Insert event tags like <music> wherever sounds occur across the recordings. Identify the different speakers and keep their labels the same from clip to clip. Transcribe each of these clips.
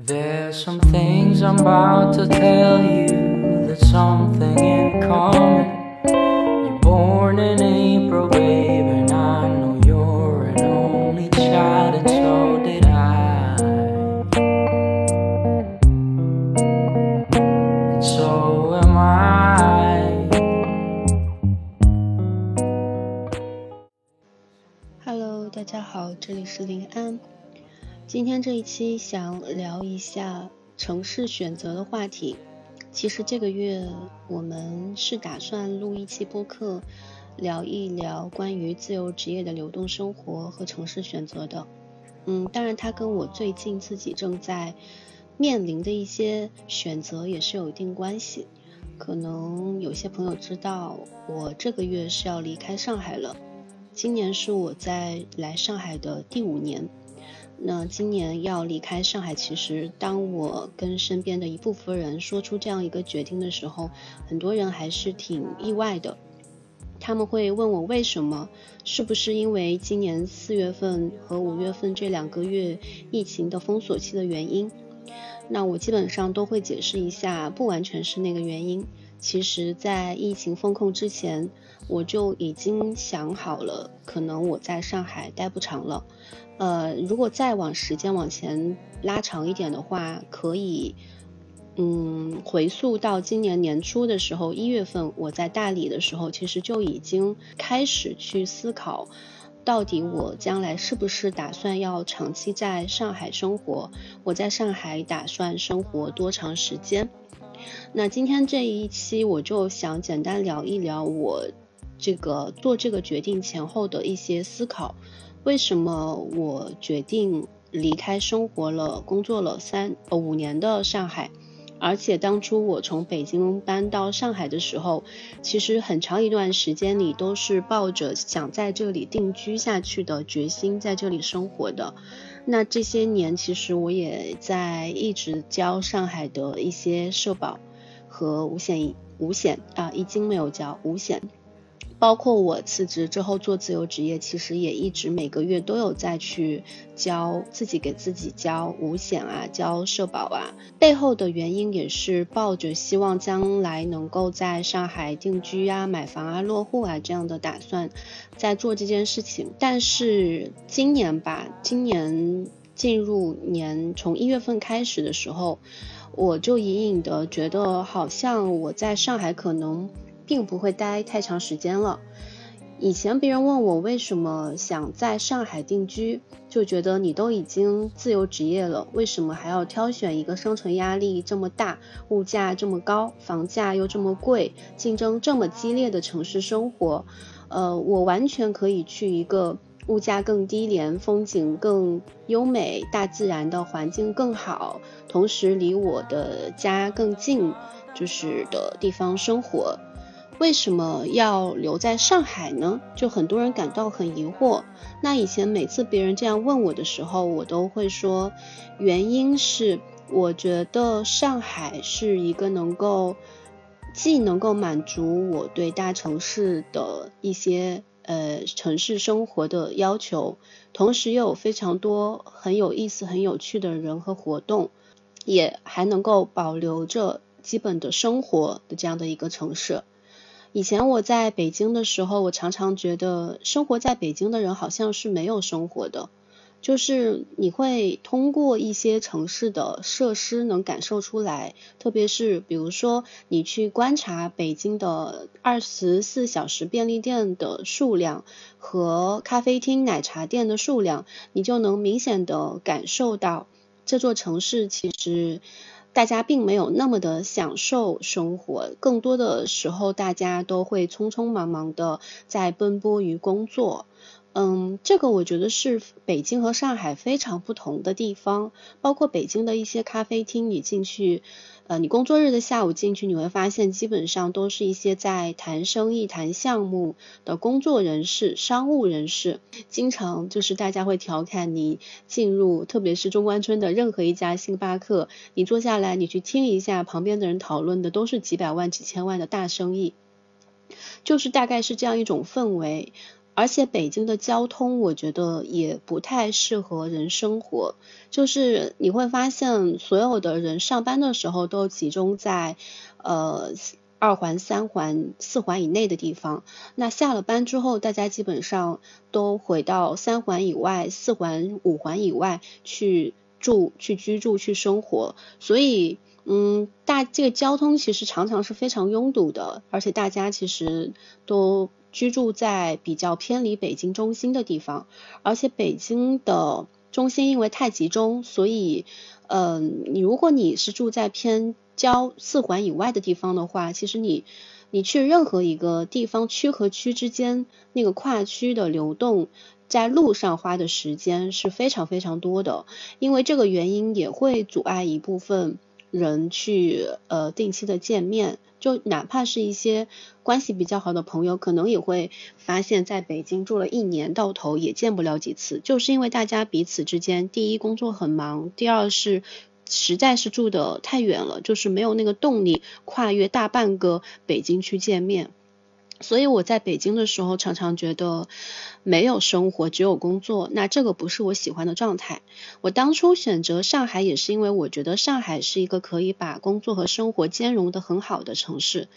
Speaker 1: There's some things I'm about to tell you that's something in common. You're born in April, babe, and I know you're an only child, and so did I. And so am I.
Speaker 2: Hello，大家好，这里是临安。 今天这一期想聊一下城市选择的话题。其实这个月我们是打算录一期播客，聊一聊关于自由职业的流动生活和城市选择的。嗯，当然它跟我最近自己正在面临的一些选择也是有一定关系。可能有些朋友知道，我这个月是要离开上海了。今年是我在来上海的第五年。那今年要离开上海，其实当我跟身边的一部分人说出这样一个决定的时候，很多人还是挺意外的。他们会问我为什么，是不是因为今年四月份和五月份这两个月疫情的封锁期的原因？那我基本上都会解释一下，不完全是那个原因。其实，在疫情封控之前，我就已经想好了，可能我在上海待不长了。呃，如果再往时间往前拉长一点的话，可以，嗯，回溯到今年年初的时候，一月份我在大理的时候，其实就已经开始去思考，到底我将来是不是打算要长期在上海生活？我在上海打算生活多长时间？那今天这一期我就想简单聊一聊我这个做这个决定前后的一些思考。为什么我决定离开生活了、工作了三呃五年的上海？而且当初我从北京搬到上海的时候，其实很长一段时间里都是抱着想在这里定居下去的决心，在这里生活的。那这些年，其实我也在一直交上海的一些社保和五险五险啊，已经没有交五险。包括我辞职之后做自由职业，其实也一直每个月都有在去交自己给自己交五险啊，交社保啊。背后的原因也是抱着希望将来能够在上海定居啊、买房啊、落户啊这样的打算，在做这件事情。但是今年吧，今年进入年从一月份开始的时候，我就隐隐的觉得好像我在上海可能。并不会待太长时间了。以前别人问我为什么想在上海定居，就觉得你都已经自由职业了，为什么还要挑选一个生存压力这么大、物价这么高、房价又这么贵、竞争这么激烈的城市生活？呃，我完全可以去一个物价更低廉、风景更优美、大自然的环境更好，同时离我的家更近，就是的地方生活。为什么要留在上海呢？就很多人感到很疑惑。那以前每次别人这样问我的时候，我都会说，原因是我觉得上海是一个能够既能够满足我对大城市的一些呃城市生活的要求，同时又有非常多很有意思、很有趣的人和活动，也还能够保留着基本的生活的这样的一个城市。以前我在北京的时候，我常常觉得生活在北京的人好像是没有生活的，就是你会通过一些城市的设施能感受出来，特别是比如说你去观察北京的二十四小时便利店的数量和咖啡厅、奶茶店的数量，你就能明显的感受到这座城市其实。大家并没有那么的享受生活，更多的时候大家都会匆匆忙忙的在奔波于工作。嗯，这个我觉得是北京和上海非常不同的地方，包括北京的一些咖啡厅，你进去。呃，你工作日的下午进去，你会发现基本上都是一些在谈生意、谈项目的工作人士、商务人士。经常就是大家会调侃你进入，特别是中关村的任何一家星巴克，你坐下来，你去听一下旁边的人讨论的都是几百万、几千万的大生意，就是大概是这样一种氛围。而且北京的交通，我觉得也不太适合人生活。就是你会发现，所有的人上班的时候都集中在呃二环、三环、四环以内的地方。那下了班之后，大家基本上都回到三环以外、四环、五环以外去住、去居住、去生活。所以，嗯，大这个交通其实常常是非常拥堵的，而且大家其实都。居住在比较偏离北京中心的地方，而且北京的中心因为太集中，所以，嗯，你如果你是住在偏郊四环以外的地方的话，其实你你去任何一个地方区和区之间那个跨区的流动，在路上花的时间是非常非常多的，因为这个原因也会阻碍一部分人去呃定期的见面。就哪怕是一些关系比较好的朋友，可能也会发现，在北京住了一年，到头也见不了几次，就是因为大家彼此之间，第一工作很忙，第二是实在是住的太远了，就是没有那个动力跨越大半个北京去见面。所以我在北京的时候，常常觉得没有生活，只有工作。那这个不是我喜欢的状态。我当初选择上海，也是因为我觉得上海是一个可以把工作和生活兼容的很好的城市。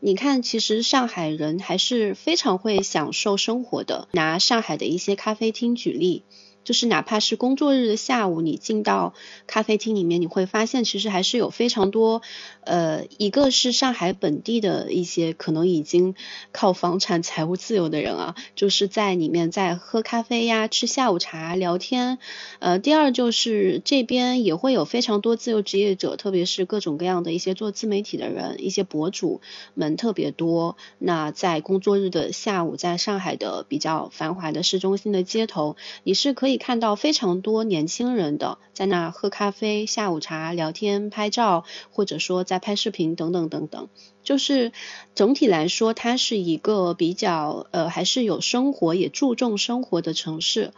Speaker 2: 你看，其实上海人还是非常会享受生活的。拿上海的一些咖啡厅举例。就是哪怕是工作日的下午，你进到咖啡厅里面，你会发现其实还是有非常多，呃，一个是上海本地的一些可能已经靠房产财务自由的人啊，就是在里面在喝咖啡呀、吃下午茶、聊天。呃，第二就是这边也会有非常多自由职业者，特别是各种各样的一些做自媒体的人，一些博主们特别多。那在工作日的下午，在上海的比较繁华的市中心的街头，你是可以。可以看到非常多年轻人的在那喝咖啡、下午茶、聊天、拍照，或者说在拍视频等等等等。就是整体来说，它是一个比较呃还是有生活也注重生活的城市。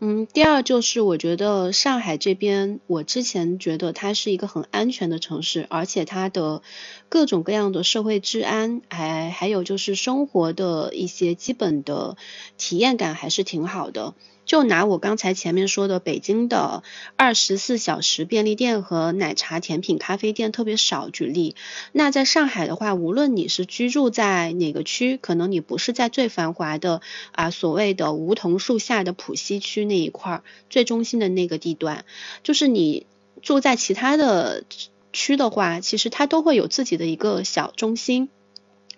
Speaker 2: 嗯，第二就是我觉得上海这边，我之前觉得它是一个很安全的城市，而且它的各种各样的社会治安，还还有就是生活的一些基本的体验感还是挺好的。就拿我刚才前面说的北京的二十四小时便利店和奶茶、甜品、咖啡店特别少举例，那在上海的话，无论你是居住在哪个区，可能你不是在最繁华的啊所谓的梧桐树下的浦西区那一块最中心的那个地段，就是你住在其他的区的话，其实它都会有自己的一个小中心。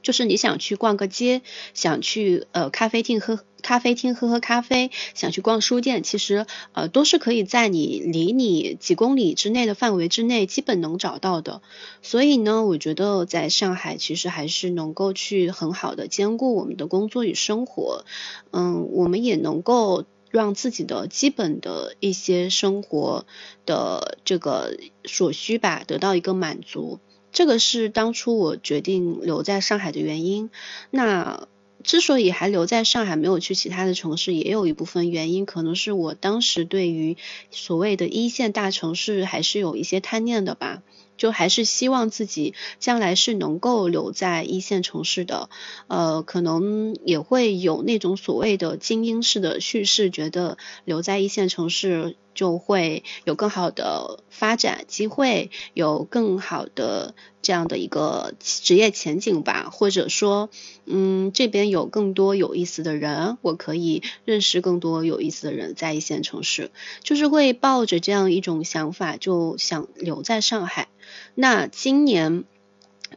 Speaker 2: 就是你想去逛个街，想去呃咖啡厅喝咖啡厅喝喝咖啡，想去逛书店，其实呃都是可以在你离你几公里之内的范围之内，基本能找到的。所以呢，我觉得在上海其实还是能够去很好的兼顾我们的工作与生活，嗯，我们也能够让自己的基本的一些生活的这个所需吧得到一个满足。这个是当初我决定留在上海的原因。那之所以还留在上海，没有去其他的城市，也有一部分原因，可能是我当时对于所谓的一线大城市还是有一些贪念的吧。就还是希望自己将来是能够留在一线城市的，呃，可能也会有那种所谓的精英式的叙事，觉得留在一线城市就会有更好的发展机会，有更好的这样的一个职业前景吧，或者说，嗯，这边有更多有意思的人，我可以认识更多有意思的人，在一线城市，就是会抱着这样一种想法，就想留在上海。那今年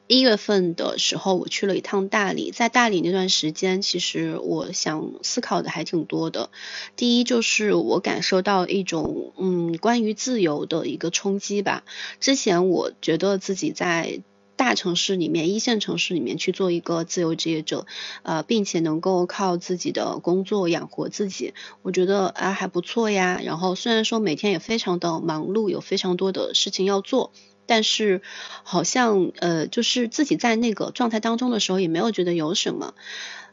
Speaker 2: 一月份的时候，我去了一趟大理。在大理那段时间，其实我想思考的还挺多的。第一，就是我感受到一种嗯，关于自由的一个冲击吧。之前我觉得自己在大城市里面、一线城市里面去做一个自由职业者，呃，并且能够靠自己的工作养活自己，我觉得啊还不错呀。然后虽然说每天也非常的忙碌，有非常多的事情要做。但是好像呃，就是自己在那个状态当中的时候，也没有觉得有什么。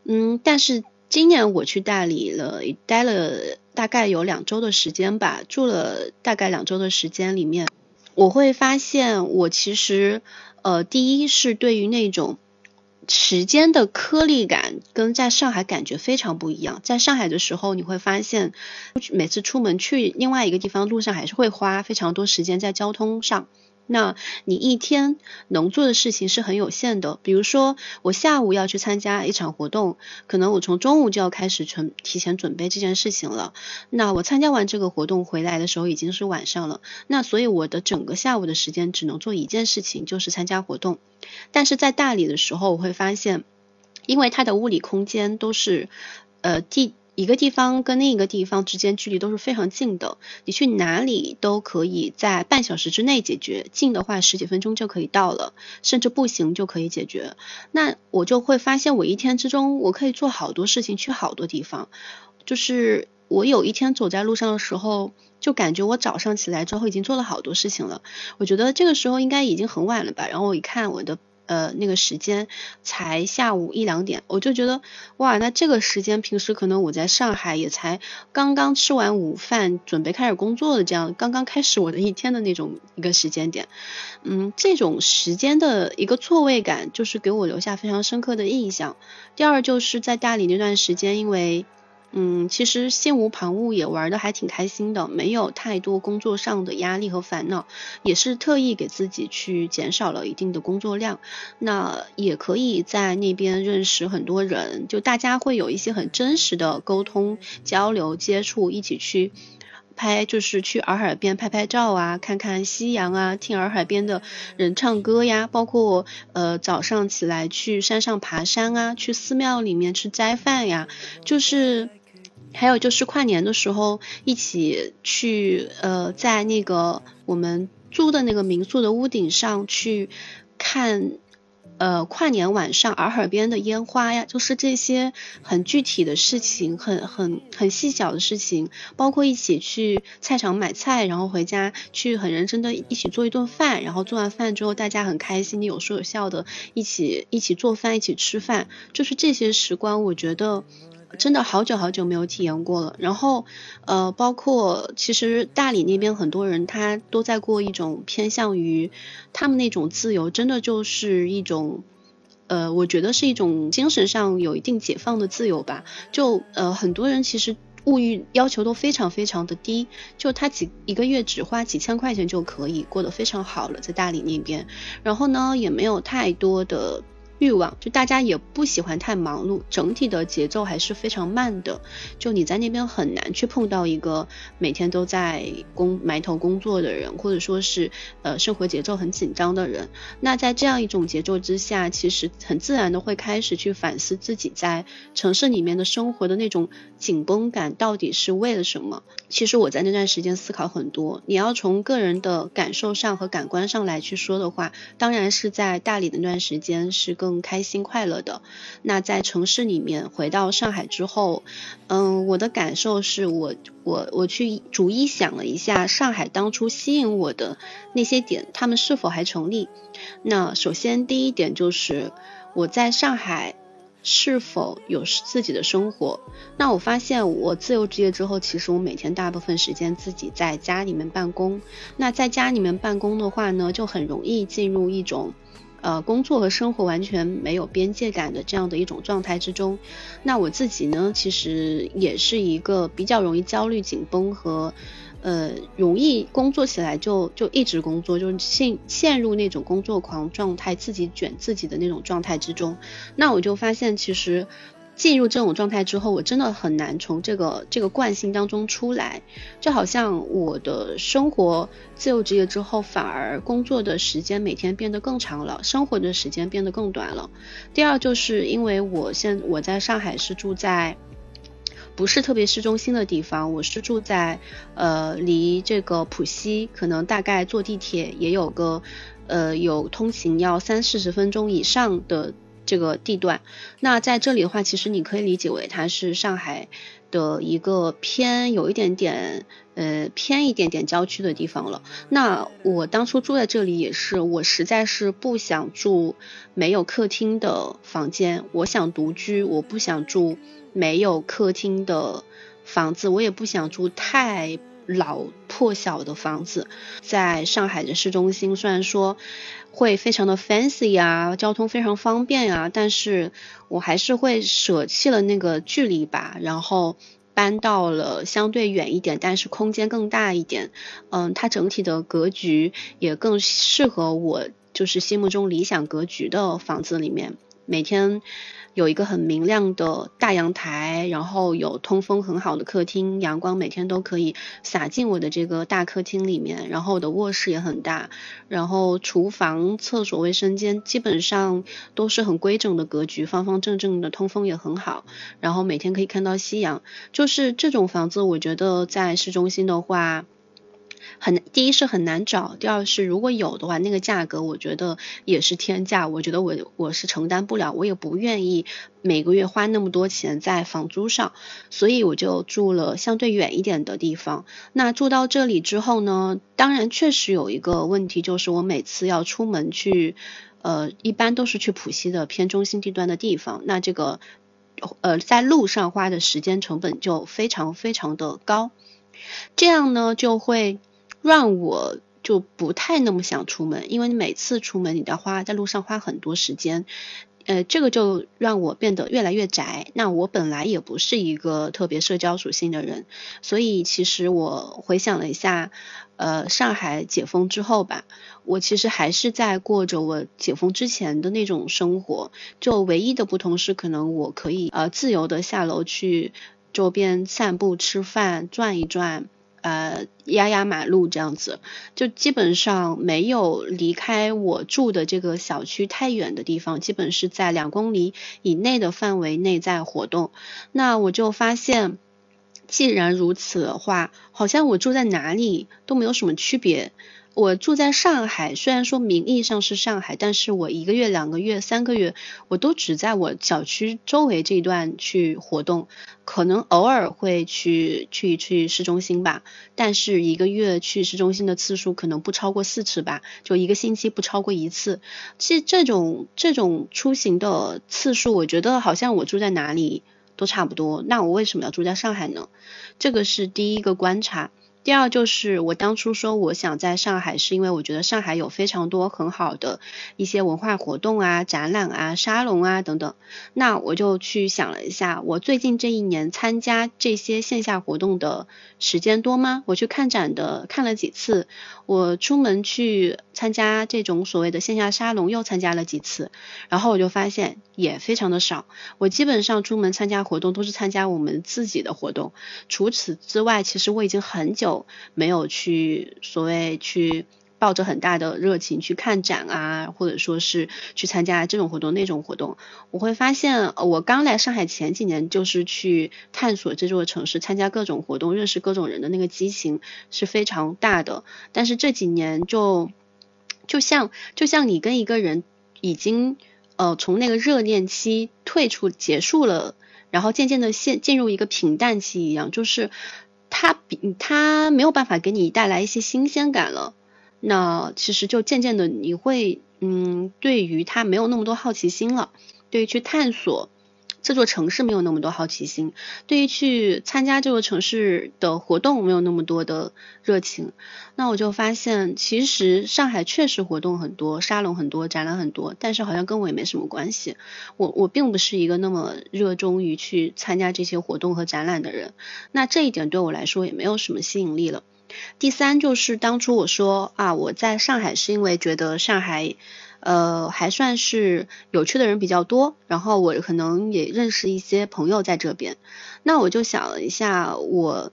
Speaker 2: 嗯，但是今年我去大理了，待了大概有两周的时间吧，住了大概两周的时间里面，我会发现我其实呃，第一是对于那种时间的颗粒感跟在上海感觉非常不一样。在上海的时候，你会发现每次出门去另外一个地方，路上还是会花非常多时间在交通上。那你一天能做的事情是很有限的。比如说，我下午要去参加一场活动，可能我从中午就要开始准提前准备这件事情了。那我参加完这个活动回来的时候已经是晚上了。那所以我的整个下午的时间只能做一件事情，就是参加活动。但是在大理的时候，我会发现，因为它的物理空间都是，呃地一个地方跟另一个地方之间距离都是非常近的，你去哪里都可以在半小时之内解决，近的话十几分钟就可以到了，甚至步行就可以解决。那我就会发现，我一天之中我可以做好多事情，去好多地方。就是我有一天走在路上的时候，就感觉我早上起来之后已经做了好多事情了。我觉得这个时候应该已经很晚了吧，然后我一看我的。呃，那个时间才下午一两点，我就觉得哇，那这个时间平时可能我在上海也才刚刚吃完午饭，准备开始工作的这样，刚刚开始我的一天的那种一个时间点，嗯，这种时间的一个错位感，就是给我留下非常深刻的印象。第二就是在大理那段时间，因为。嗯，其实心无旁骛也玩的还挺开心的，没有太多工作上的压力和烦恼，也是特意给自己去减少了一定的工作量。那也可以在那边认识很多人，就大家会有一些很真实的沟通、交流、接触，一起去拍，就是去洱海边拍拍照啊，看看夕阳啊，听洱海边的人唱歌呀，包括呃早上起来去山上爬山啊，去寺庙里面吃斋饭呀，就是。还有就是跨年的时候，一起去呃，在那个我们租的那个民宿的屋顶上去看呃跨年晚上洱海边的烟花呀，就是这些很具体的事情，很很很细小的事情，包括一起去菜场买菜，然后回家去很认真的一起做一顿饭，然后做完饭之后大家很开心，你有说有笑的，一起一起做饭，一起吃饭，就是这些时光，我觉得。真的好久好久没有体验过了。然后，呃，包括其实大理那边很多人他都在过一种偏向于他们那种自由，真的就是一种，呃，我觉得是一种精神上有一定解放的自由吧。就呃，很多人其实物欲要求都非常非常的低，就他几一个月只花几千块钱就可以过得非常好了，在大理那边。然后呢，也没有太多的。欲望就大家也不喜欢太忙碌，整体的节奏还是非常慢的。就你在那边很难去碰到一个每天都在工埋头工作的人，或者说是呃生活节奏很紧张的人。那在这样一种节奏之下，其实很自然的会开始去反思自己在城市里面的生活的那种紧绷感到底是为了什么。其实我在那段时间思考很多。你要从个人的感受上和感官上来去说的话，当然是在大理的那段时间是更开心快乐的。那在城市里面回到上海之后，嗯，我的感受是我我我去逐一想了一下上海当初吸引我的那些点，他们是否还成立？那首先第一点就是我在上海。是否有自己的生活？那我发现我自由职业之后，其实我每天大部分时间自己在家里面办公。那在家里面办公的话呢，就很容易进入一种，呃，工作和生活完全没有边界感的这样的一种状态之中。那我自己呢，其实也是一个比较容易焦虑、紧绷和。呃，容易工作起来就就一直工作，就是陷陷入那种工作狂状态，自己卷自己的那种状态之中。那我就发现，其实进入这种状态之后，我真的很难从这个这个惯性当中出来。就好像我的生活自由职业之后，反而工作的时间每天变得更长了，生活的时间变得更短了。第二，就是因为我现我在上海是住在。不是特别市中心的地方，我是住在呃离这个浦西可能大概坐地铁也有个呃有通勤要三四十分钟以上的这个地段。那在这里的话，其实你可以理解为它是上海的一个偏有一点点呃偏一点点郊区的地方了。那我当初住在这里也是，我实在是不想住没有客厅的房间，我想独居，我不想住。没有客厅的房子，我也不想住太老破小的房子，在上海的市中心，虽然说会非常的 fancy 呀，交通非常方便呀，但是我还是会舍弃了那个距离吧，然后搬到了相对远一点，但是空间更大一点，嗯，它整体的格局也更适合我，就是心目中理想格局的房子里面，每天。有一个很明亮的大阳台，然后有通风很好的客厅，阳光每天都可以洒进我的这个大客厅里面。然后我的卧室也很大，然后厨房、厕所、卫生间基本上都是很规整的格局，方方正正的，通风也很好。然后每天可以看到夕阳，就是这种房子，我觉得在市中心的话。很第一是很难找，第二是如果有的话，那个价格我觉得也是天价，我觉得我我是承担不了，我也不愿意每个月花那么多钱在房租上，所以我就住了相对远一点的地方。那住到这里之后呢，当然确实有一个问题，就是我每次要出门去，呃，一般都是去浦西的偏中心地段的地方，那这个呃在路上花的时间成本就非常非常的高，这样呢就会。让我就不太那么想出门，因为你每次出门你都要花在路上花很多时间，呃，这个就让我变得越来越宅。那我本来也不是一个特别社交属性的人，所以其实我回想了一下，呃，上海解封之后吧，我其实还是在过着我解封之前的那种生活，就唯一的不同是可能我可以呃自由的下楼去周边散步、吃饭、转一转。呃，压压马路这样子，就基本上没有离开我住的这个小区太远的地方，基本是在两公里以内的范围内在活动。那我就发现，既然如此的话，好像我住在哪里都没有什么区别。我住在上海，虽然说名义上是上海，但是我一个月、两个月、三个月，我都只在我小区周围这一段去活动，可能偶尔会去去去市中心吧，但是一个月去市中心的次数可能不超过四次吧，就一个星期不超过一次。其实这种这种出行的次数，我觉得好像我住在哪里都差不多，那我为什么要住在上海呢？这个是第一个观察。第二就是我当初说我想在上海，是因为我觉得上海有非常多很好的一些文化活动啊、展览啊、沙龙啊等等。那我就去想了一下，我最近这一年参加这些线下活动的时间多吗？我去看展的看了几次，我出门去参加这种所谓的线下沙龙又参加了几次，然后我就发现也非常的少。我基本上出门参加活动都是参加我们自己的活动，除此之外，其实我已经很久。没有去所谓去抱着很大的热情去看展啊，或者说是去参加这种活动那种活动，我会发现我刚来上海前几年就是去探索这座城市，参加各种活动，认识各种人的那个激情是非常大的。但是这几年就就像就像你跟一个人已经呃从那个热恋期退出结束了，然后渐渐的陷进入一个平淡期一样，就是。他比他没有办法给你带来一些新鲜感了，那其实就渐渐的你会嗯，对于他没有那么多好奇心了，对于去探索。这座城市没有那么多好奇心，对于去参加这座城市的活动没有那么多的热情，那我就发现，其实上海确实活动很多，沙龙很多，展览很多，但是好像跟我也没什么关系。我我并不是一个那么热衷于去参加这些活动和展览的人，那这一点对我来说也没有什么吸引力了。第三就是当初我说啊，我在上海是因为觉得上海。呃，还算是有趣的人比较多，然后我可能也认识一些朋友在这边。那我就想了一下，我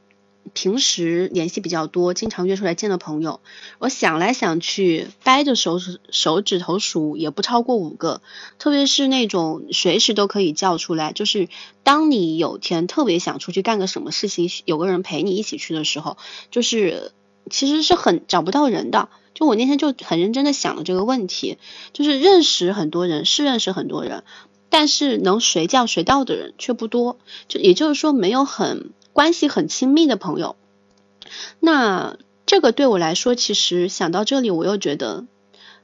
Speaker 2: 平时联系比较多，经常约出来见的朋友，我想来想去，掰着手指手指头数也不超过五个。特别是那种随时都可以叫出来，就是当你有天特别想出去干个什么事情，有个人陪你一起去的时候，就是其实是很找不到人的。就我那天就很认真的想了这个问题，就是认识很多人是认识很多人，但是能随叫随到的人却不多，就也就是说没有很关系很亲密的朋友。那这个对我来说，其实想到这里，我又觉得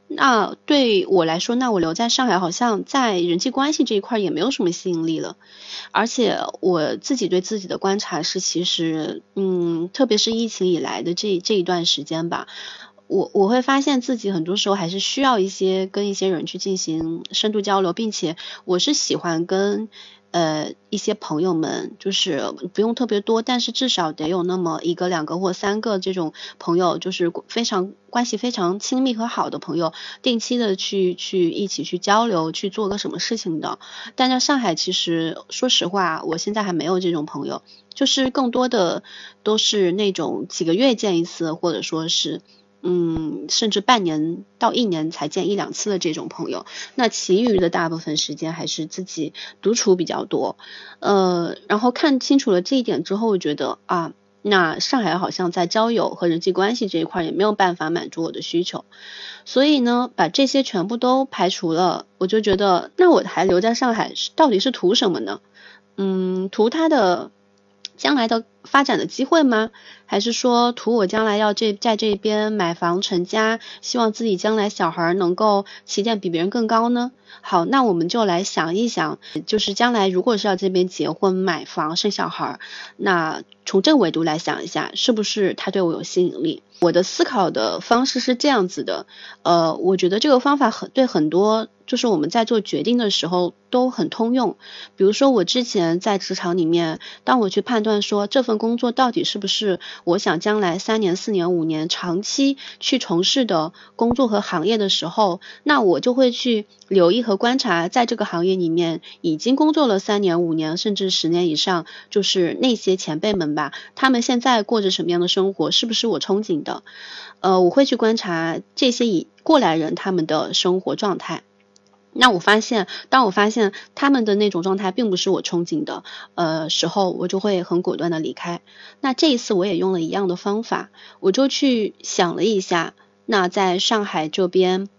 Speaker 2: 那对我来说，那我留在上海好像在人际关系这一块也没有什么吸引力了。而且我自己对自己的观察是，其实，嗯，特别是疫情以来的这这一段时间吧，我我会发现自己很多时候还是需要一些跟一些人去进行深度交流，并且我是喜欢跟。呃，一些朋友们就是不用特别多，但是至少得有那么一个、两个或三个这种朋友，就是非常关系非常亲密和好的朋友，定期的去去一起去交流，去做个什么事情的。但在上海，其实说实话，我现在还没有这种朋友，就是更多的都是那种几个月见一次，或者说是。嗯，甚至半年到一年才见一两次的这种朋友，那其余的大部分时间还是自己独处比较多。呃，然后看清楚了这一点之后，我觉得啊，那上海好像在交友和人际关系这一块也没有办法满足我的需求，所以呢，把这些全部都排除了，我就觉得那我还留在上海到底是图什么呢？嗯，图他的将来的发展的机会吗？还是说图我将来要这在这边买房成家，希望自己将来小孩能够起点比别人更高呢？好，那我们就来想一想，就是将来如果是要这边结婚、买房、生小孩，那从这个维度来想一下，是不是他对我有吸引力？我的思考的方式是这样子的，呃，我觉得这个方法很对很多。就是我们在做决定的时候都很通用，比如说我之前在职场里面，当我去判断说这份工作到底是不是我想将来三年、四年、五年长期去从事的工作和行业的时候，那我就会去留意和观察，在这个行业里面已经工作了三年、五年甚至十年以上，就是那些前辈们吧，他们现在过着什么样的生活，是不是我憧憬的？呃，我会去观察这些已过来人他们的生活状态。那我发现，当我发现他们的那种状态并不是我憧憬的，呃时候，我就会很果断的离开。那这一次我也用了一样的方法，我就去想了一下，那在上海这边，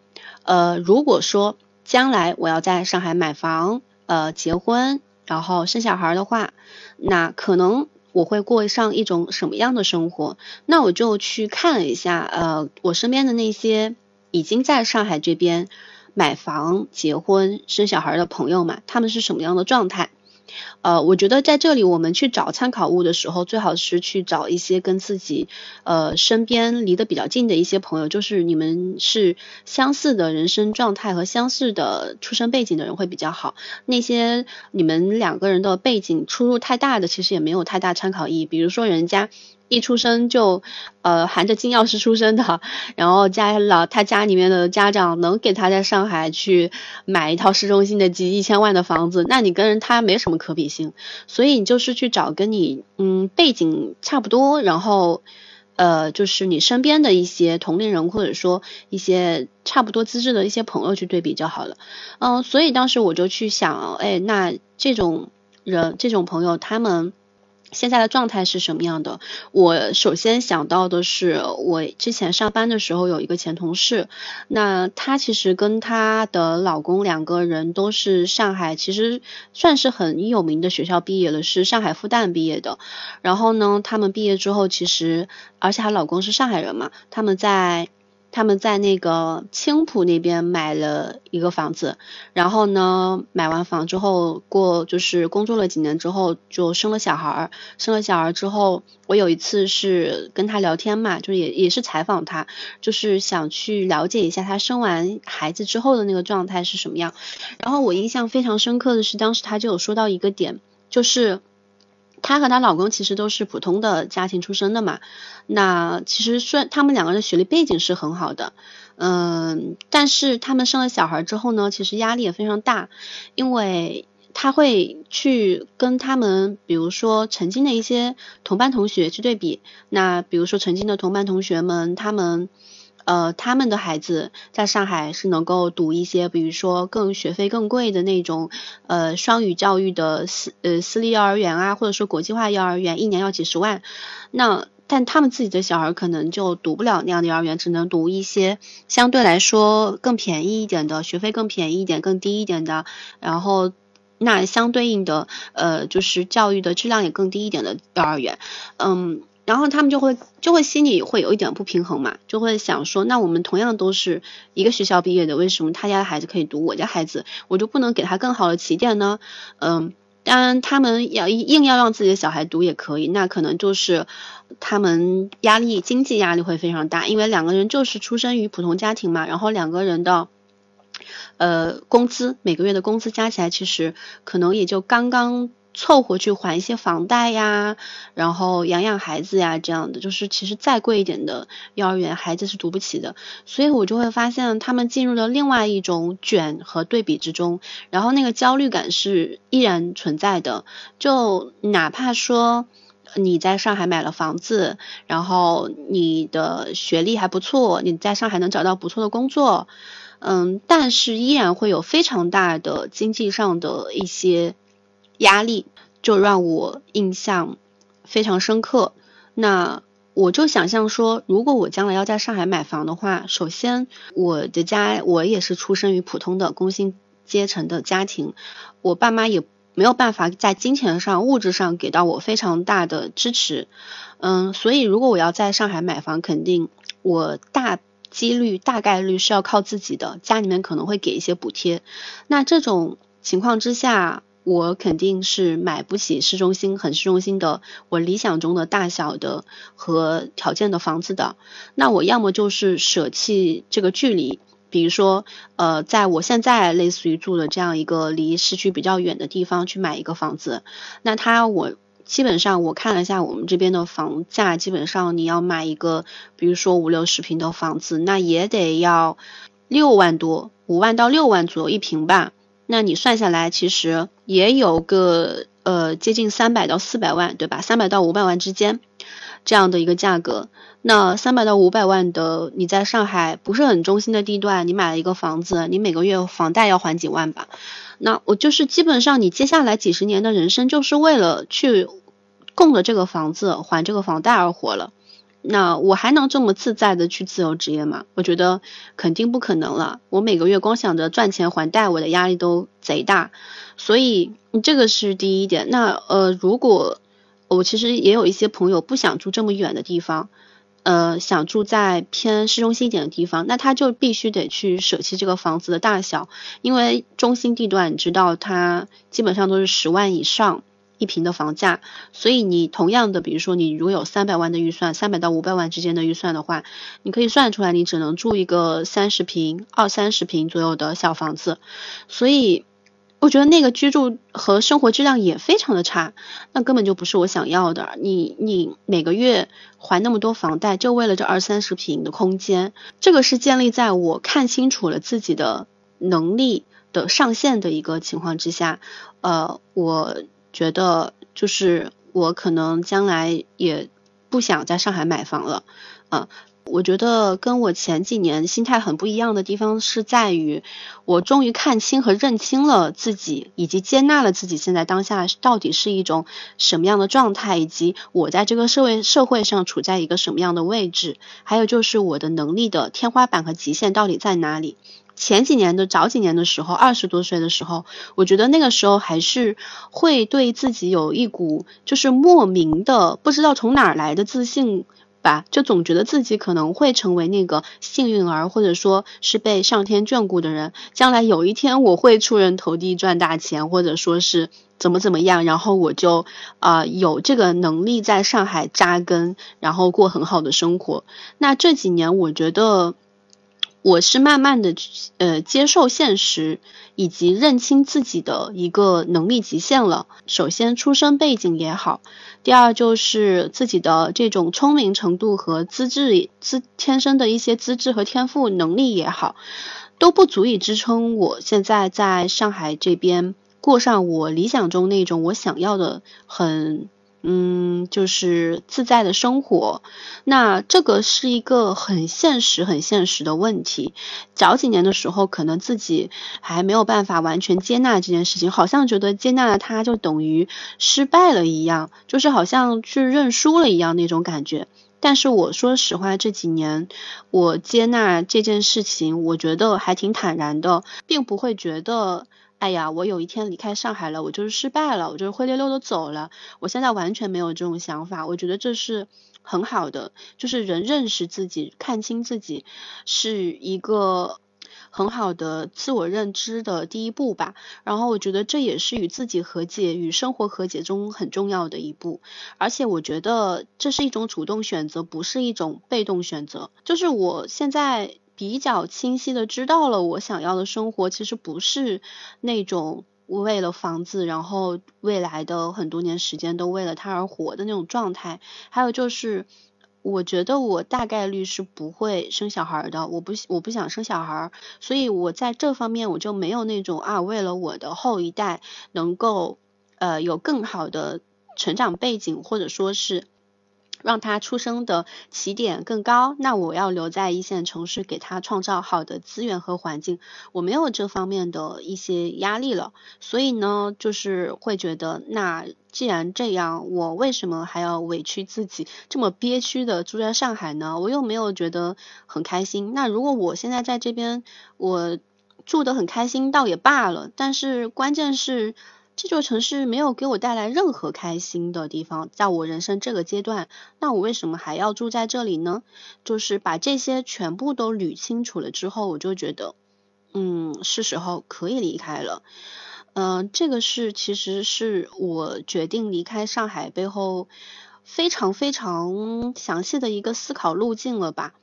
Speaker 2: 呃，如果说将来我要在上海买房、呃结婚，然后生小孩的话，那可能我会过上一种什么样的生活？那我就去看了一下，呃，我身边的那些已经在上海这边。买房、结婚、生小孩的朋友们，他们是什么样的状态？呃，我觉得在这里我们去找参考物的时候，最好是去找一些跟自己呃身边离得比较近的一些朋友，就是你们是相似的人生状态和相似的出生背景的人会比较好。那些你们两个人的背景出入太大的，其实也没有太大参考意义。比如说人家。一出生就，呃，含着金钥匙出生的，<laughs> 然后家老他家里面的家长能给他在上海去买一套市中心的几一千万的房子，那你跟他没什么可比性，所以你就是去找跟你嗯背景差不多，然后呃就是你身边的一些同龄人或者说一些差不多资质的一些朋友去对比就好了，嗯，所以当时我就去想，哎，那这种人这种朋友他们。现在的状态是什么样的？我首先想到的是，我之前上班的时候有一个前同事，那她其实跟她的老公两个人都是上海，其实算是很有名的学校毕业了，是上海复旦毕业的。然后呢，他们毕业之后，其实而且她老公是上海人嘛，他们在。他们在那个青浦那边买了一个房子，然后呢，买完房之后过就是工作了几年之后就生了小孩儿，生了小孩之后，我有一次是跟他聊天嘛，就也也是采访他，就是想去了解一下他生完孩子之后的那个状态是什么样。然后我印象非常深刻的是，当时他就有说到一个点，就是。她和她老公其实都是普通的家庭出身的嘛，那其实虽然他们两个人学历背景是很好的，嗯，但是他们生了小孩之后呢，其实压力也非常大，因为他会去跟他们，比如说曾经的一些同班同学去对比，那比如说曾经的同班同学们，他们。呃，他们的孩子在上海是能够读一些，比如说更学费更贵的那种，呃，双语教育的私呃私立幼儿园啊，或者说国际化幼儿园，一年要几十万。那但他们自己的小孩可能就读不了那样的幼儿园，只能读一些相对来说更便宜一点的，学费更便宜一点、更低一点的，然后那相对应的呃就是教育的质量也更低一点的幼儿园，嗯。然后他们就会就会心里会有一点不平衡嘛，就会想说，那我们同样都是一个学校毕业的，为什么他家的孩子可以读，我家孩子我就不能给他更好的起点呢？嗯，当然他们要硬要让自己的小孩读也可以，那可能就是他们压力经济压力会非常大，因为两个人就是出生于普通家庭嘛，然后两个人的呃工资每个月的工资加起来，其实可能也就刚刚。凑合去还一些房贷呀，然后养养孩子呀，这样的就是其实再贵一点的幼儿园孩子是读不起的，所以我就会发现他们进入了另外一种卷和对比之中，然后那个焦虑感是依然存在的。就哪怕说你在上海买了房子，然后你的学历还不错，你在上海能找到不错的工作，嗯，但是依然会有非常大的经济上的一些。压力就让我印象非常深刻。那我就想象说，如果我将来要在上海买房的话，首先我的家我也是出生于普通的工薪阶层的家庭，我爸妈也没有办法在金钱上、物质上给到我非常大的支持。嗯，所以如果我要在上海买房，肯定我大几率、大概率是要靠自己的，家里面可能会给一些补贴。那这种情况之下，我肯定是买不起市中心很市中心的我理想中的大小的和条件的房子的。那我要么就是舍弃这个距离，比如说，呃，在我现在类似于住的这样一个离市区比较远的地方去买一个房子。那它我基本上我看了一下我们这边的房价，基本上你要买一个，比如说五六十平的房子，那也得要六万多，五万到六万左右一平吧。那你算下来，其实也有个呃接近三百到四百万，对吧？三百到五百万之间这样的一个价格。那三百到五百万的，你在上海不是很中心的地段，你买了一个房子，你每个月房贷要还几万吧？那我就是基本上你接下来几十年的人生，就是为了去供着这个房子还这个房贷而活了。那我还能这么自在的去自由职业吗？我觉得肯定不可能了。我每个月光想着赚钱还贷，我的压力都贼大。所以这个是第一点。那呃，如果我其实也有一些朋友不想住这么远的地方，呃，想住在偏市中心一点的地方，那他就必须得去舍弃这个房子的大小，因为中心地段你知道，它基本上都是十万以上。一平的房价，所以你同样的，比如说你如果有三百万的预算，三百到五百万之间的预算的话，你可以算出来，你只能住一个三十平、二三十平左右的小房子。所以我觉得那个居住和生活质量也非常的差，那根本就不是我想要的。你你每个月还那么多房贷，就为了这二三十平的空间，这个是建立在我看清楚了自己的能力的上限的一个情况之下，呃，我。觉得就是我可能将来也不想在上海买房了，啊，我觉得跟我前几年心态很不一样的地方是在于，我终于看清和认清了自己，以及接纳了自己现在当下到底是一种什么样的状态，以及我在这个社会社会上处在一个什么样的位置，还有就是我的能力的天花板和极限到底在哪里。前几年的早几年的时候，二十多岁的时候，我觉得那个时候还是会对自己有一股就是莫名的不知道从哪儿来的自信吧，就总觉得自己可能会成为那个幸运儿，或者说是被上天眷顾的人，将来有一天我会出人头地赚大钱，或者说是怎么怎么样，然后我就啊有这个能力在上海扎根，然后过很好的生活。那这几年我觉得。我是慢慢的呃接受现实，以及认清自己的一个能力极限了。首先出生背景也好，第二就是自己的这种聪明程度和资质资天生的一些资质和天赋能力也好，都不足以支撑我现在在上海这边过上我理想中那种我想要的很。嗯，就是自在的生活，那这个是一个很现实、很现实的问题。早几年的时候，可能自己还没有办法完全接纳这件事情，好像觉得接纳了它就等于失败了一样，就是好像去认输了一样那种感觉。但是我说实话，这几年我接纳这件事情，我觉得还挺坦然的，并不会觉得哎呀，我有一天离开上海了，我就是失败了，我就是灰溜溜的走了。我现在完全没有这种想法，我觉得这是很好的，就是人认识自己、看清自己，是一个很好的自我认知的第一步吧。然后我觉得这也是与自己和解、与生活和解中很重要的一步。而且我觉得这是一种主动选择，不是一种被动选择。就是我现在。比较清晰的知道了，我想要的生活其实不是那种为了房子，然后未来的很多年时间都为了他而活的那种状态。还有就是，我觉得我大概率是不会生小孩的，我不我不想生小孩，所以我在这方面我就没有那种啊，为了我的后一代能够呃有更好的成长背景，或者说是。让他出生的起点更高，那我要留在一线城市，给他创造好的资源和环境。我没有这方面的一些压力了，所以呢，就是会觉得，那既然这样，我为什么还要委屈自己，这么憋屈的住在上海呢？我又没有觉得很开心。那如果我现在在这边，我住得很开心，倒也罢了。但是关键是。这座城市没有给我带来任何开心的地方，在我人生这个阶段，那我为什么还要住在这里呢？就是把这些全部都捋清楚了之后，我就觉得，嗯，是时候可以离开了。嗯，这个是其实是我决定离开上海背后非常非常详细的一个思考路径了吧。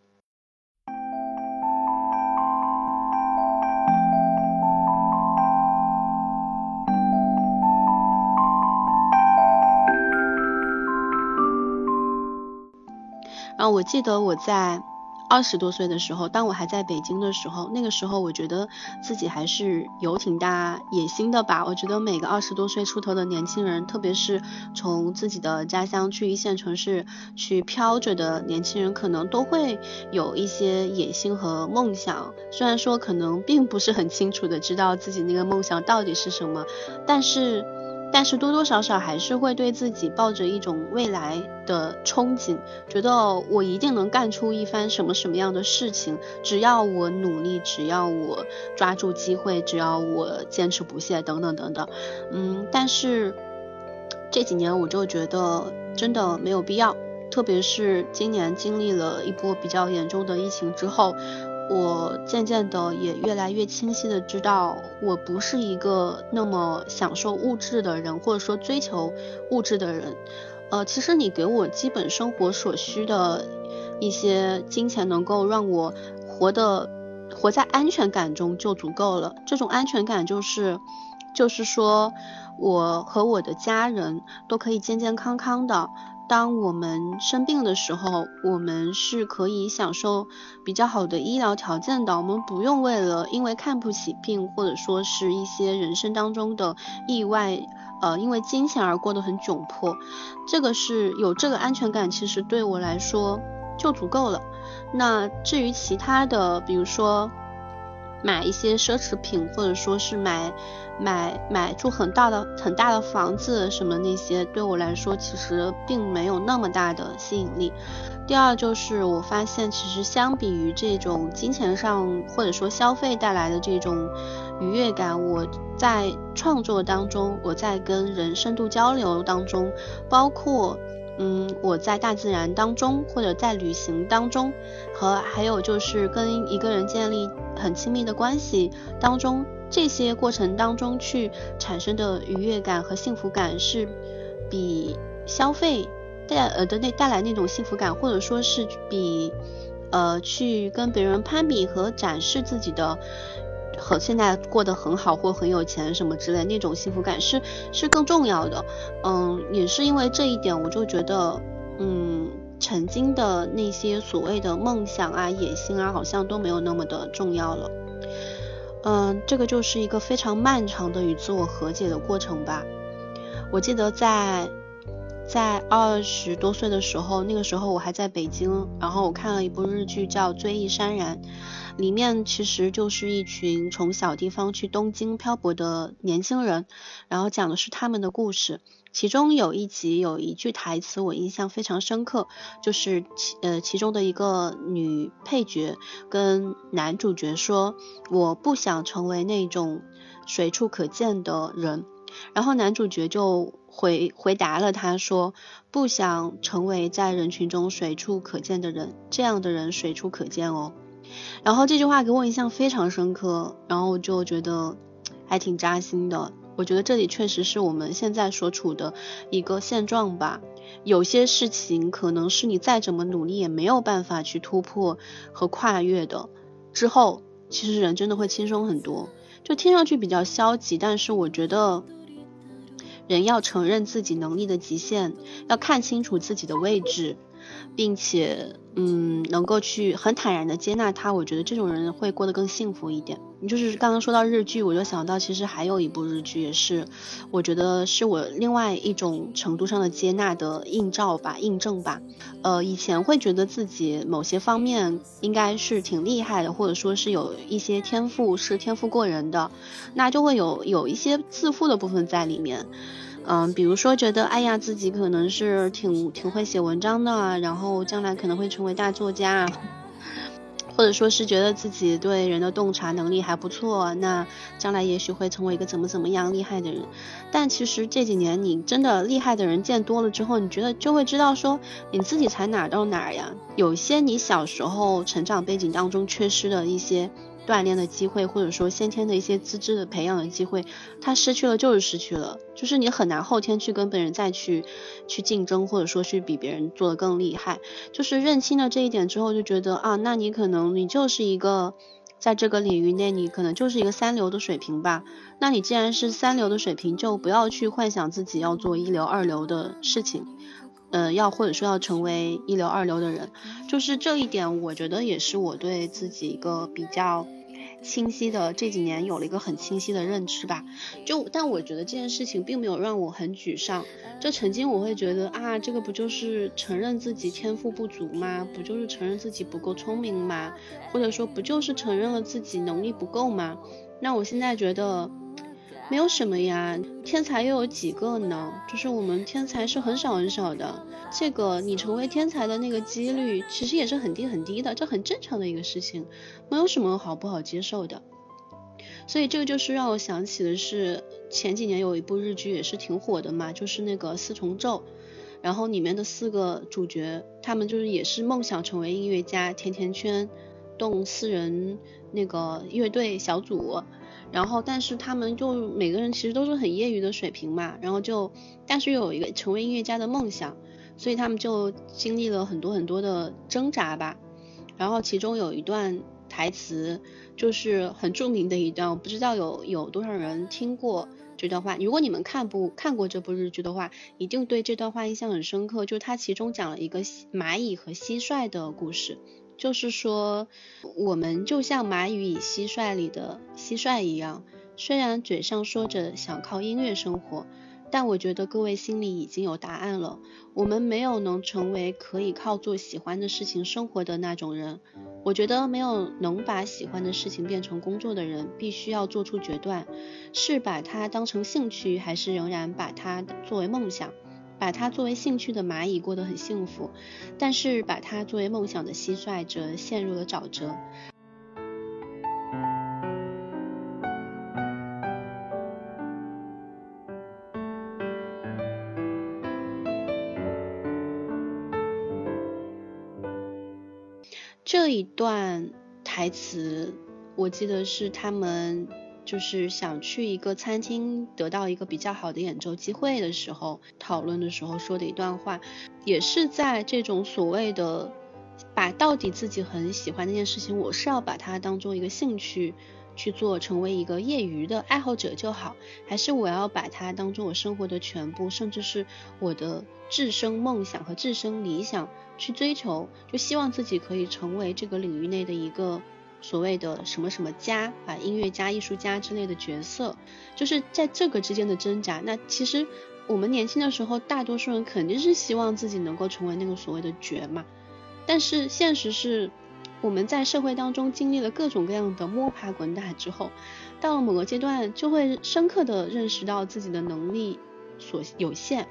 Speaker 2: 然后我记得我在二十多岁的时候，当我还在北京的时候，那个时候我觉得自己还是有挺大野心的吧。我觉得每个二十多岁出头的年轻人，特别是从自己的家乡去一线城市去飘着的年轻人，可能都会有一些野心和梦想。虽然说可能并不是很清楚的知道自己那个梦想到底是什么，但是。但是多多少少还是会对自己抱着一种未来的憧憬，觉得我一定能干出一番什么什么样的事情，只要我努力，只要我抓住机会，只要我坚持不懈，等等等等。嗯，但是这几年我就觉得真的没有必要，特别是今年经历了一波比较严重的疫情之后。我渐渐的也越来越清晰的知道，我不是一个那么享受物质的人，或者说追求物质的人。呃，其实你给我基本生活所需的一些金钱，能够让我活的活在安全感中就足够了。这种安全感就是，就是说我和我的家人都可以健健康康的。当我们生病的时候，我们是可以享受比较好的医疗条件的。我们不用为了因为看不起病，或者说是一些人生当中的意外，呃，因为金钱而过得很窘迫。这个是有这个安全感，其实对我来说就足够了。那至于其他的，比如说买一些奢侈品，或者说是买。买买住很大的很大的房子什么那些对我来说其实并没有那么大的吸引力。第二就是我发现其实相比于这种金钱上或者说消费带来的这种愉悦感，我在创作当中，我在跟人深度交流当中，包括嗯我在大自然当中或者在旅行当中，和还有就是跟一个人建立很亲密的关系当中。这些过程当中去产生的愉悦感和幸福感是比消费带呃的那带来那种幸福感，或者说是比呃去跟别人攀比和展示自己的和现在过得很好或很有钱什么之类那种幸福感是是更重要的。嗯，也是因为这一点，我就觉得嗯，曾经的那些所谓的梦想啊、野心啊，好像都没有那么的重要了。嗯，这个就是一个非常漫长的与自我和解的过程吧。我记得在在二十多岁的时候，那个时候我还在北京，然后我看了一部日剧叫《追忆潸然》，里面其实就是一群从小地方去东京漂泊的年轻人，然后讲的是他们的故事。其中有一集有一句台词我印象非常深刻，就是其呃其中的一个女配角跟男主角说：“我不想成为那种随处可见的人。”然后男主角就回回答了他说：“不想成为在人群中随处可见的人，这样的人随处可见哦。”然后这句话给我印象非常深刻，然后我就觉得还挺扎心的。我觉得这里确实是我们现在所处的一个现状吧。有些事情可能是你再怎么努力也没有办法去突破和跨越的。之后，其实人真的会轻松很多。就听上去比较消极，但是我觉得。人要承认自己能力的极限，要看清楚自己的位置，并且，嗯，能够去很坦然的接纳他。我觉得这种人会过得更幸福一点。就是刚刚说到日剧，我就想到其实还有一部日剧，也是我觉得是我另外一种程度上的接纳的映照吧、印证吧。呃，以前会觉得自己某些方面应该是挺厉害的，或者说是有一些天赋是天赋过人的，那就会有有一些自负的部分在里面。嗯，比如说觉得哎呀，自己可能是挺挺会写文章的，然后将来可能会成为大作家。或者说是觉得自己对人的洞察能力还不错，那将来也许会成为一个怎么怎么样厉害的人。但其实这几年你真的厉害的人见多了之后，你觉得就会知道说你自己才哪到哪儿呀？有些你小时候成长背景当中缺失的一些。锻炼的机会，或者说先天的一些资质的培养的机会，他失去了就是失去了，就是你很难后天去跟别人再去去竞争，或者说去比别人做的更厉害。就是认清了这一点之后，就觉得啊，那你可能你就是一个在这个领域内，你可能就是一个三流的水平吧。那你既然是三流的水平，就不要去幻想自己要做一流、二流的事情，呃，要或者说要成为一流、二流的人。就是这一点，我觉得也是我对自己一个比较。清晰的这几年有了一个很清晰的认知吧，就但我觉得这件事情并没有让我很沮丧。就曾经我会觉得啊，这个不就是承认自己天赋不足吗？不就是承认自己不够聪明吗？或者说不就是承认了自己能力不够吗？那我现在觉得。没有什么呀，天才又有几个呢？就是我们天才是很少很少的，这个你成为天才的那个几率其实也是很低很低的，这很正常的一个事情，没有什么好不好接受的。所以这个就是让我想起的是前几年有一部日剧也是挺火的嘛，就是那个四重奏，然后里面的四个主角，他们就是也是梦想成为音乐家，甜甜圈动四人那个乐队小组。然后，但是他们就每个人其实都是很业余的水平嘛，然后就，但是有一个成为音乐家的梦想，所以他们就经历了很多很多的挣扎吧。然后其中有一段台词就是很著名的一段，我不知道有有多少人听过这段话。如果你们看不看过这部日剧的话，一定对这段话印象很深刻。就是它其中讲了一个蚂蚁和蟋蟀的故事。就是说，我们就像蚂蚁与蟋蟀里的蟋蟀一样，虽然嘴上说着想靠音乐生活，但我觉得各位心里已经有答案了。我们没有能成为可以靠做喜欢的事情生活的那种人。我觉得没有能把喜欢的事情变成工作的人，必须要做出决断：是把它当成兴趣，还是仍然把它作为梦想？把它作为兴趣的蚂蚁过得很幸福，但是把它作为梦想的蟋蟀则陷入了沼泽。这一段台词，我记得是他们。就是想去一个餐厅得到一个比较好的演奏机会的时候，讨论的时候说的一段话，也是在这种所谓的把到底自己很喜欢那件事情，我是要把它当做一个兴趣去做，成为一个业余的爱好者就好，还是我要把它当做我生活的全部，甚至是我的自身梦想和自身理想去追求，就希望自己可以成为这个领域内的一个。所谓的什么什么家啊，音乐家、艺术家之类的角色，就是在这个之间的挣扎。那其实我们年轻的时候，大多数人肯定是希望自己能够成为那个所谓的绝嘛。但是现实是，我们在社会当中经历了各种各样的摸爬滚打之后，到了某个阶段，就会深刻的认识到自己的能力所有限，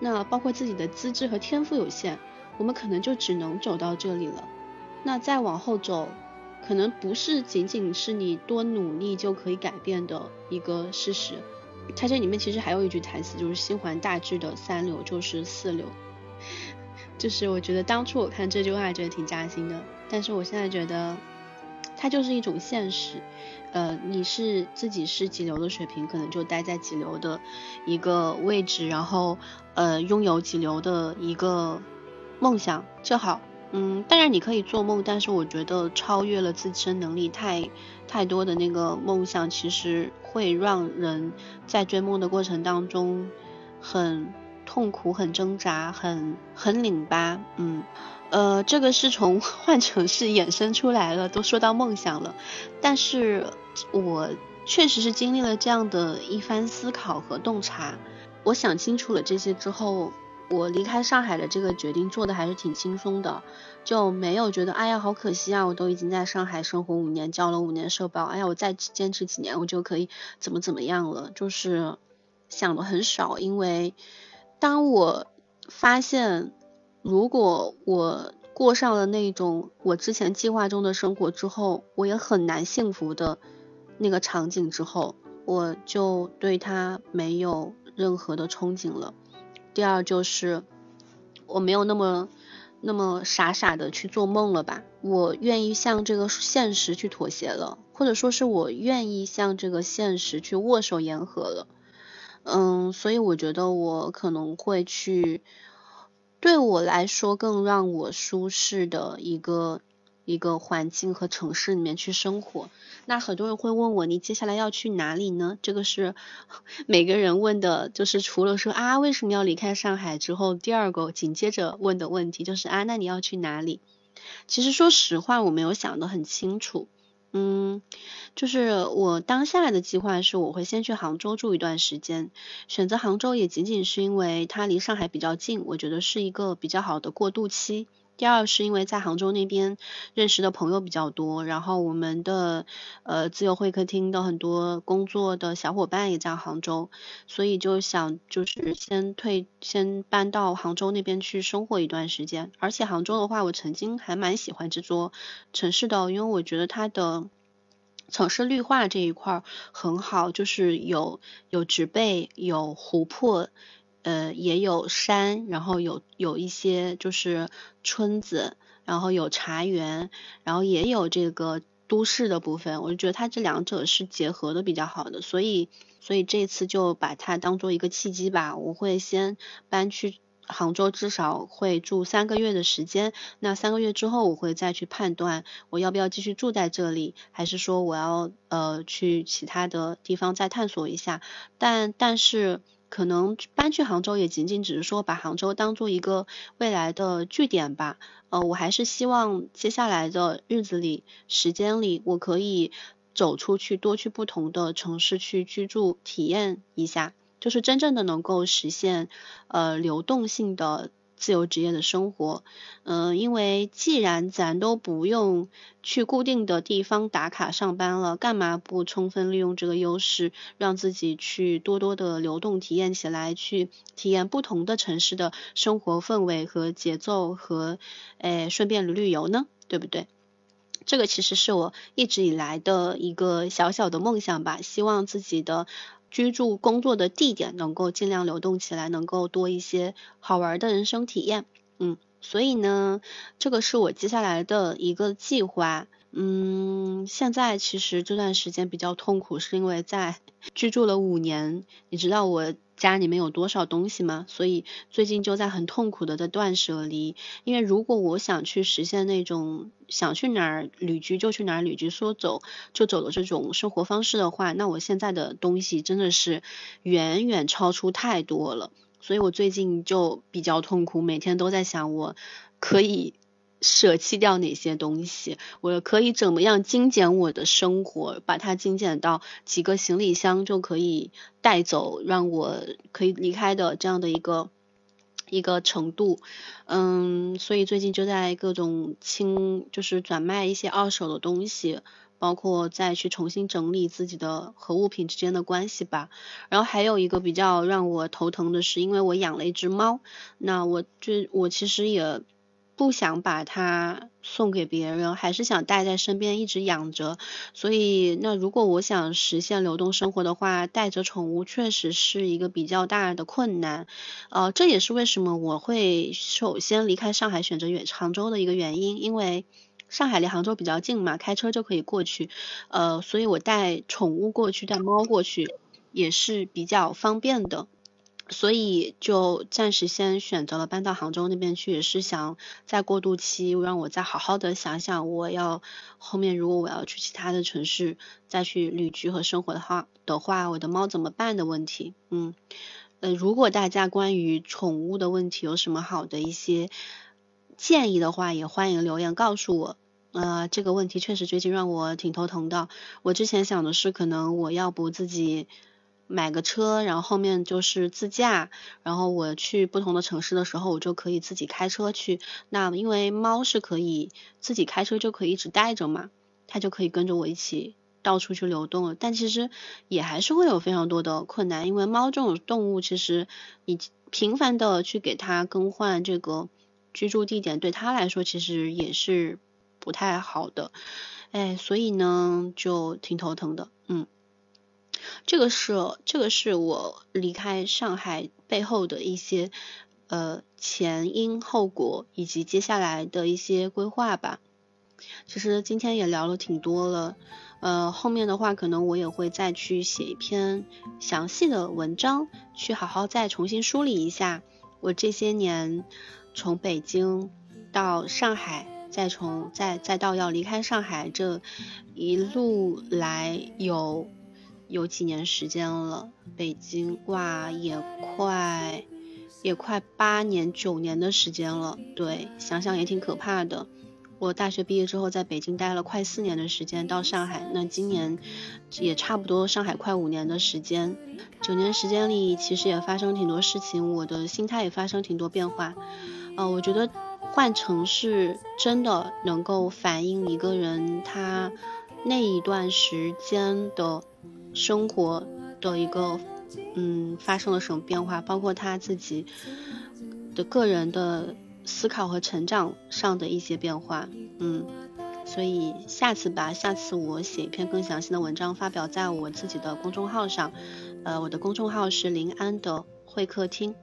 Speaker 2: 那包括自己的资质和天赋有限，我们可能就只能走到这里了。那再往后走，可能不是仅仅是你多努力就可以改变的一个事实。它这里面其实还有一句台词，就是心怀大志的三流就是四流。就是我觉得当初我看这句话觉得挺扎心的，但是我现在觉得它就是一种现实。呃，你是自己是几流的水平，可能就待在几流的一个位置，然后呃拥有几流的一个梦想就好。嗯，当然你可以做梦，但是我觉得超越了自身能力太太多的那个梦想，其实会让人在追梦的过程当中很痛苦、很挣扎、很很拧巴。嗯，呃，这个是从 <laughs> 换城市衍生出来了，都说到梦想了，但是我确实是经历了这样的一番思考和洞察，我想清楚了这些之后。我离开上海的这个决定做的还是挺轻松的，就没有觉得哎呀好可惜啊，我都已经在上海生活五年，交了五年社保，哎呀我再坚持几年我就可以怎么怎么样了，就是想的很少，因为当我发现如果我过上了那种我之前计划中的生活之后，我也很难幸福的那个场景之后，我就对他没有任何的憧憬了。第二就是我没有那么那么傻傻的去做梦了吧，我愿意向这个现实去妥协了，或者说是我愿意向这个现实去握手言和了，嗯，所以我觉得我可能会去对我来说更让我舒适的一个。一个环境和城市里面去生活，那很多人会问我，你接下来要去哪里呢？这个是 <laughs> 每个人问的，就是除了说啊为什么要离开上海之后，第二个紧接着问的问题就是啊那你要去哪里？其实说实话，我没有想得很清楚，嗯，就是我当下的计划是我会先去杭州住一段时间，选择杭州也仅仅是因为它离上海比较近，我觉得是一个比较好的过渡期。第二是因为在杭州那边认识的朋友比较多，然后我们的呃自由会客厅的很多工作的小伙伴也在杭州，所以就想就是先退先搬到杭州那边去生活一段时间。而且杭州的话，我曾经还蛮喜欢这座城市的，因为我觉得它的城市绿化这一块很好，就是有有植被，有湖泊。呃，也有山，然后有有一些就是村子，然后有茶园，然后也有这个都市的部分。我就觉得它这两者是结合的比较好的，所以所以这次就把它当做一个契机吧。我会先搬去杭州，至少会住三个月的时间。那三个月之后，我会再去判断我要不要继续住在这里，还是说我要呃去其他的地方再探索一下。但但是。可能搬去杭州也仅仅只是说把杭州当做一个未来的据点吧。呃，我还是希望接下来的日子里、时间里，我可以走出去，多去不同的城市去居住体验一下，就是真正的能够实现呃流动性的。自由职业的生活，嗯，因为既然咱都不用去固定的地方打卡上班了，干嘛不充分利用这个优势，让自己去多多的流动体验起来，去体验不同的城市的生活氛围和节奏，和诶顺便旅旅游呢？对不对？这个其实是我一直以来的一个小小的梦想吧，希望自己的。居住工作的地点能够尽量流动起来，能够多一些好玩的人生体验。嗯，所以呢，这个是我接下来的一个计划。嗯，现在其实这段时间比较痛苦，是因为在 <laughs> 居住了五年，你知道我。家里面有多少东西吗？所以最近就在很痛苦的在断舍离。因为如果我想去实现那种想去哪儿旅居就去哪儿旅居，说走就走的这种生活方式的话，那我现在的东西真的是远远超出太多了。所以我最近就比较痛苦，每天都在想我可以舍弃掉哪些东西，我可以怎么样精简我的生活，把它精简到几个行李箱就可以带走，让我可以离开的这样的一个一个程度。嗯，所以最近就在各种清，就是转卖一些二手的东西。包括再去重新整理自己的和物品之间的关系吧。然后还有一个比较让我头疼的是，因为我养了一只猫，那我就我其实也不想把它送给别人，还是想带在身边一直养着。所以，那如果我想实现流动生活的话，带着宠物确实是一个比较大的困难。呃，这也是为什么我会首先离开上海，选择远杭州的一个原因，因为。上海离杭州比较近嘛，开车就可以过去，呃，所以我带宠物过去，带猫过去也是比较方便的，所以就暂时先选择了搬到杭州那边去，也是想在过渡期让我再好好的想想，我要后面如果我要去其他的城市再去旅居和生活的话的话，我的猫怎么办的问题，嗯，呃，如果大家关于宠物的问题有什么好的一些。建议的话，也欢迎留言告诉我。呃，这个问题确实最近让我挺头疼的。我之前想的是，可能我要不自己买个车，然后后面就是自驾，然后我去不同的城市的时候，我就可以自己开车去。那因为猫是可以自己开车就可以一直带着嘛，它就可以跟着我一起到处去流动了。但其实也还是会有非常多的困难，因为猫这种动物，其实你频繁的去给它更换这个。居住地点对它来说其实也是不太好的，哎，所以呢就挺头疼的，嗯，这个是这个是我离开上海背后的一些呃前因后果以及接下来的一些规划吧。其实今天也聊了挺多了，呃，后面的话可能我也会再去写一篇详细的文章，去好好再重新梳理一下我这些年。从北京到上海，再从再再到要离开上海，这一路来有有几年时间了。北京哇，也快也快八年九年的时间了。对，想想也挺可怕的。我大学毕业之后在北京待了快四年的时间，到上海，那今年也差不多上海快五年的时间。九年时间里，其实也发生挺多事情，我的心态也发生挺多变化。呃，我觉得换城市真的能够反映一个人他那一段时间的生活的一个嗯发生了什么变化，包括他自己的个人的思考和成长上的一些变化，嗯，所以下次吧，下次我写一篇更详细的文章发表在我自己的公众号上，呃，我的公众号是临安的会客厅。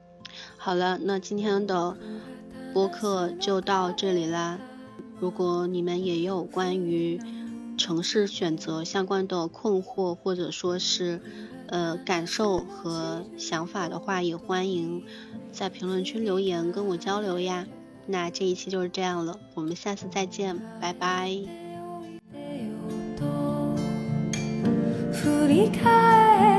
Speaker 2: 好了，那今天的。播客就到这里啦。如果你们也有关于城市选择相关的困惑，或者说是呃感受和想法的话，也欢迎在评论区留言跟我交流呀。那这一期就是这样了，我们下次再见，拜拜。るだけ